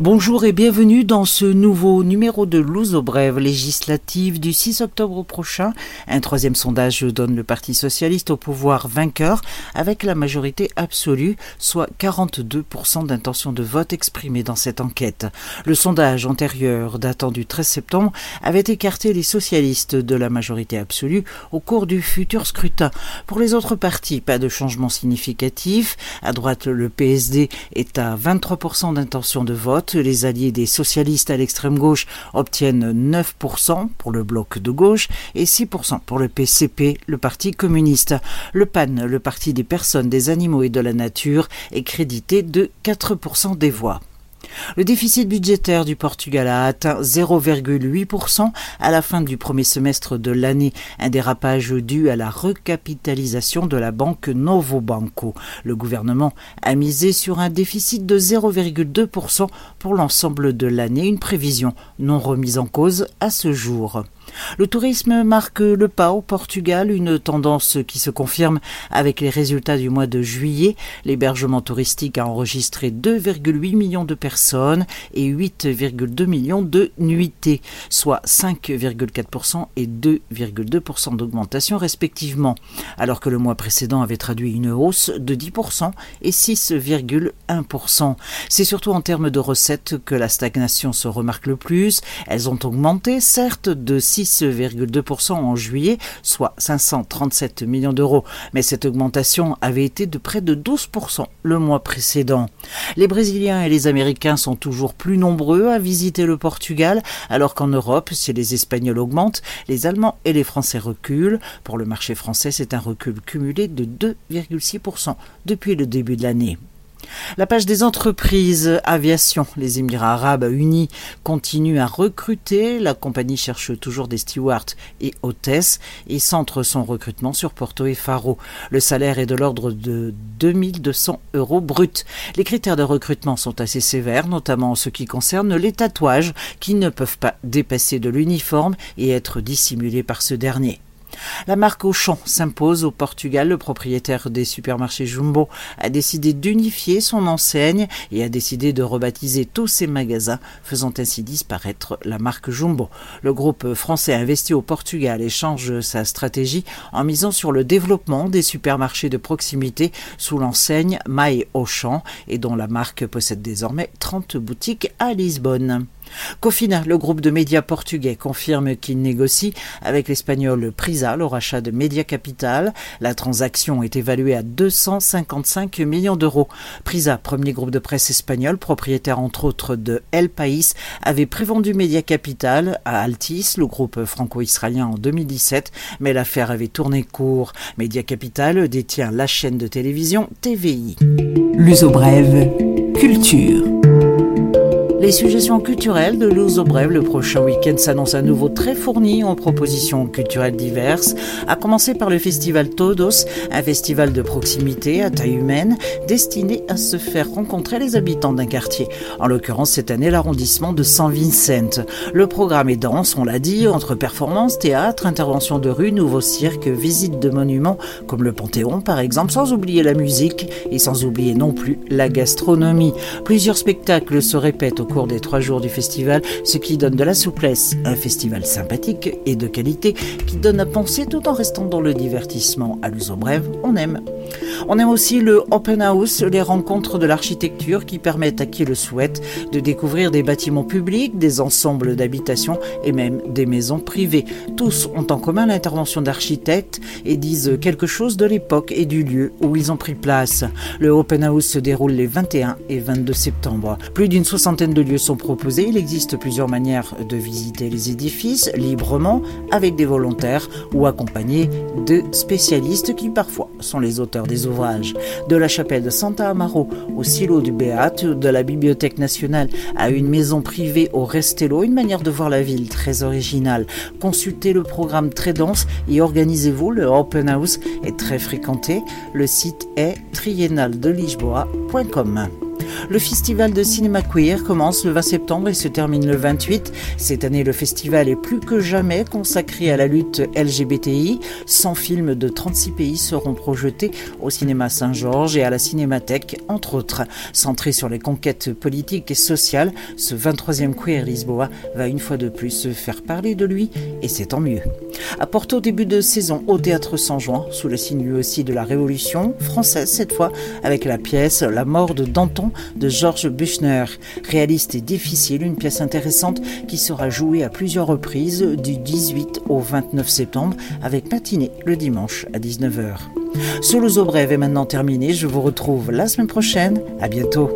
Bonjour et bienvenue dans ce nouveau numéro de Louzo Brève législative du 6 octobre prochain. Un troisième sondage donne le Parti socialiste au pouvoir vainqueur avec la majorité absolue, soit 42% d'intention de vote exprimée dans cette enquête. Le sondage antérieur, datant du 13 septembre, avait écarté les socialistes de la majorité absolue au cours du futur scrutin. Pour les autres partis, pas de changement significatif. À droite, le PSD est à 23% d'intention de vote les alliés des socialistes à l'extrême gauche obtiennent 9% pour le bloc de gauche et 6% pour le PCP, le Parti communiste. Le PAN, le Parti des personnes, des animaux et de la nature, est crédité de 4% des voix. Le déficit budgétaire du Portugal a atteint 0,8% à la fin du premier semestre de l'année, un dérapage dû à la recapitalisation de la banque Novo Banco. Le gouvernement a misé sur un déficit de 0,2% pour l'ensemble de l'année, une prévision non remise en cause à ce jour. Le tourisme marque le pas au Portugal, une tendance qui se confirme avec les résultats du mois de juillet. L'hébergement touristique a enregistré 2,8 millions de personnes et 8,2 millions de nuitées, soit 5,4% et 2,2% d'augmentation respectivement, alors que le mois précédent avait traduit une hausse de 10% et 6,1%. C'est surtout en termes de recettes que la stagnation se remarque le plus. Elles ont augmenté, certes, de 6 6,2% en juillet, soit 537 millions d'euros. Mais cette augmentation avait été de près de 12% le mois précédent. Les Brésiliens et les Américains sont toujours plus nombreux à visiter le Portugal, alors qu'en Europe, si les Espagnols augmentent, les Allemands et les Français reculent. Pour le marché français, c'est un recul cumulé de 2,6% depuis le début de l'année. La page des entreprises aviation. Les Émirats arabes unis continuent à recruter. La compagnie cherche toujours des stewards et hôtesses et centre son recrutement sur Porto et Faro. Le salaire est de l'ordre de 2200 euros bruts. Les critères de recrutement sont assez sévères, notamment en ce qui concerne les tatouages qui ne peuvent pas dépasser de l'uniforme et être dissimulés par ce dernier. La marque Auchan s'impose au Portugal. Le propriétaire des supermarchés Jumbo a décidé d'unifier son enseigne et a décidé de rebaptiser tous ses magasins, faisant ainsi disparaître la marque Jumbo. Le groupe français investi au Portugal et change sa stratégie en misant sur le développement des supermarchés de proximité sous l'enseigne My Auchan et dont la marque possède désormais 30 boutiques à Lisbonne. Cofina, le groupe de médias portugais, confirme qu'il négocie avec l'espagnol Prisa le rachat de Media Capital. La transaction est évaluée à 255 millions d'euros. Prisa, premier groupe de presse espagnol, propriétaire entre autres de El País, avait prévendu Media Capital à Altis, le groupe franco-israélien, en 2017, mais l'affaire avait tourné court. Media Capital détient la chaîne de télévision TVI. L'uso brève, culture. Les suggestions culturelles de Luz Brève le prochain week-end s'annoncent à nouveau très fournies en propositions culturelles diverses, à commencer par le festival Todos, un festival de proximité à taille humaine destiné à se faire rencontrer les habitants d'un quartier. En l'occurrence, cette année, l'arrondissement de San Vincent. Le programme est dense, on l'a dit, entre performances, théâtre, interventions de rue, nouveaux cirques, visites de monuments, comme le Panthéon par exemple, sans oublier la musique et sans oublier non plus la gastronomie. Plusieurs spectacles se répètent cours des trois jours du festival, ce qui donne de la souplesse. Un festival sympathique et de qualité qui donne à penser tout en restant dans le divertissement. À l'uso brève, on aime. On aime aussi le open house, les rencontres de l'architecture qui permettent à qui le souhaite de découvrir des bâtiments publics, des ensembles d'habitations et même des maisons privées. Tous ont en commun l'intervention d'architectes et disent quelque chose de l'époque et du lieu où ils ont pris place. Le open house se déroule les 21 et 22 septembre. Plus d'une soixantaine de lieux sont proposés. Il existe plusieurs manières de visiter les édifices librement avec des volontaires ou accompagnés de spécialistes qui parfois sont les auteurs des ouvrages. De la chapelle de Santa Amaro au silo du Béat, de la Bibliothèque nationale à une maison privée au Restello, une manière de voir la ville très originale. Consultez le programme très dense et organisez-vous. Le Open House est très fréquenté. Le site est triennaldelisboa.com. Le festival de cinéma queer commence le 20 septembre et se termine le 28. Cette année, le festival est plus que jamais consacré à la lutte LGBTI. 100 films de 36 pays seront projetés au cinéma Saint-Georges et à la Cinémathèque, entre autres. Centré sur les conquêtes politiques et sociales, ce 23e Queer Lisboa va une fois de plus se faire parler de lui et c'est tant mieux. À Porto, début de saison au Théâtre Saint-Jean, sous le signe lui aussi de la Révolution française cette fois, avec la pièce La mort de Danton de Georges Büchner. Réaliste et difficile, une pièce intéressante qui sera jouée à plusieurs reprises du 18 au 29 septembre avec matinée le dimanche à 19h. Ce Brève est maintenant terminé. Je vous retrouve la semaine prochaine. À bientôt.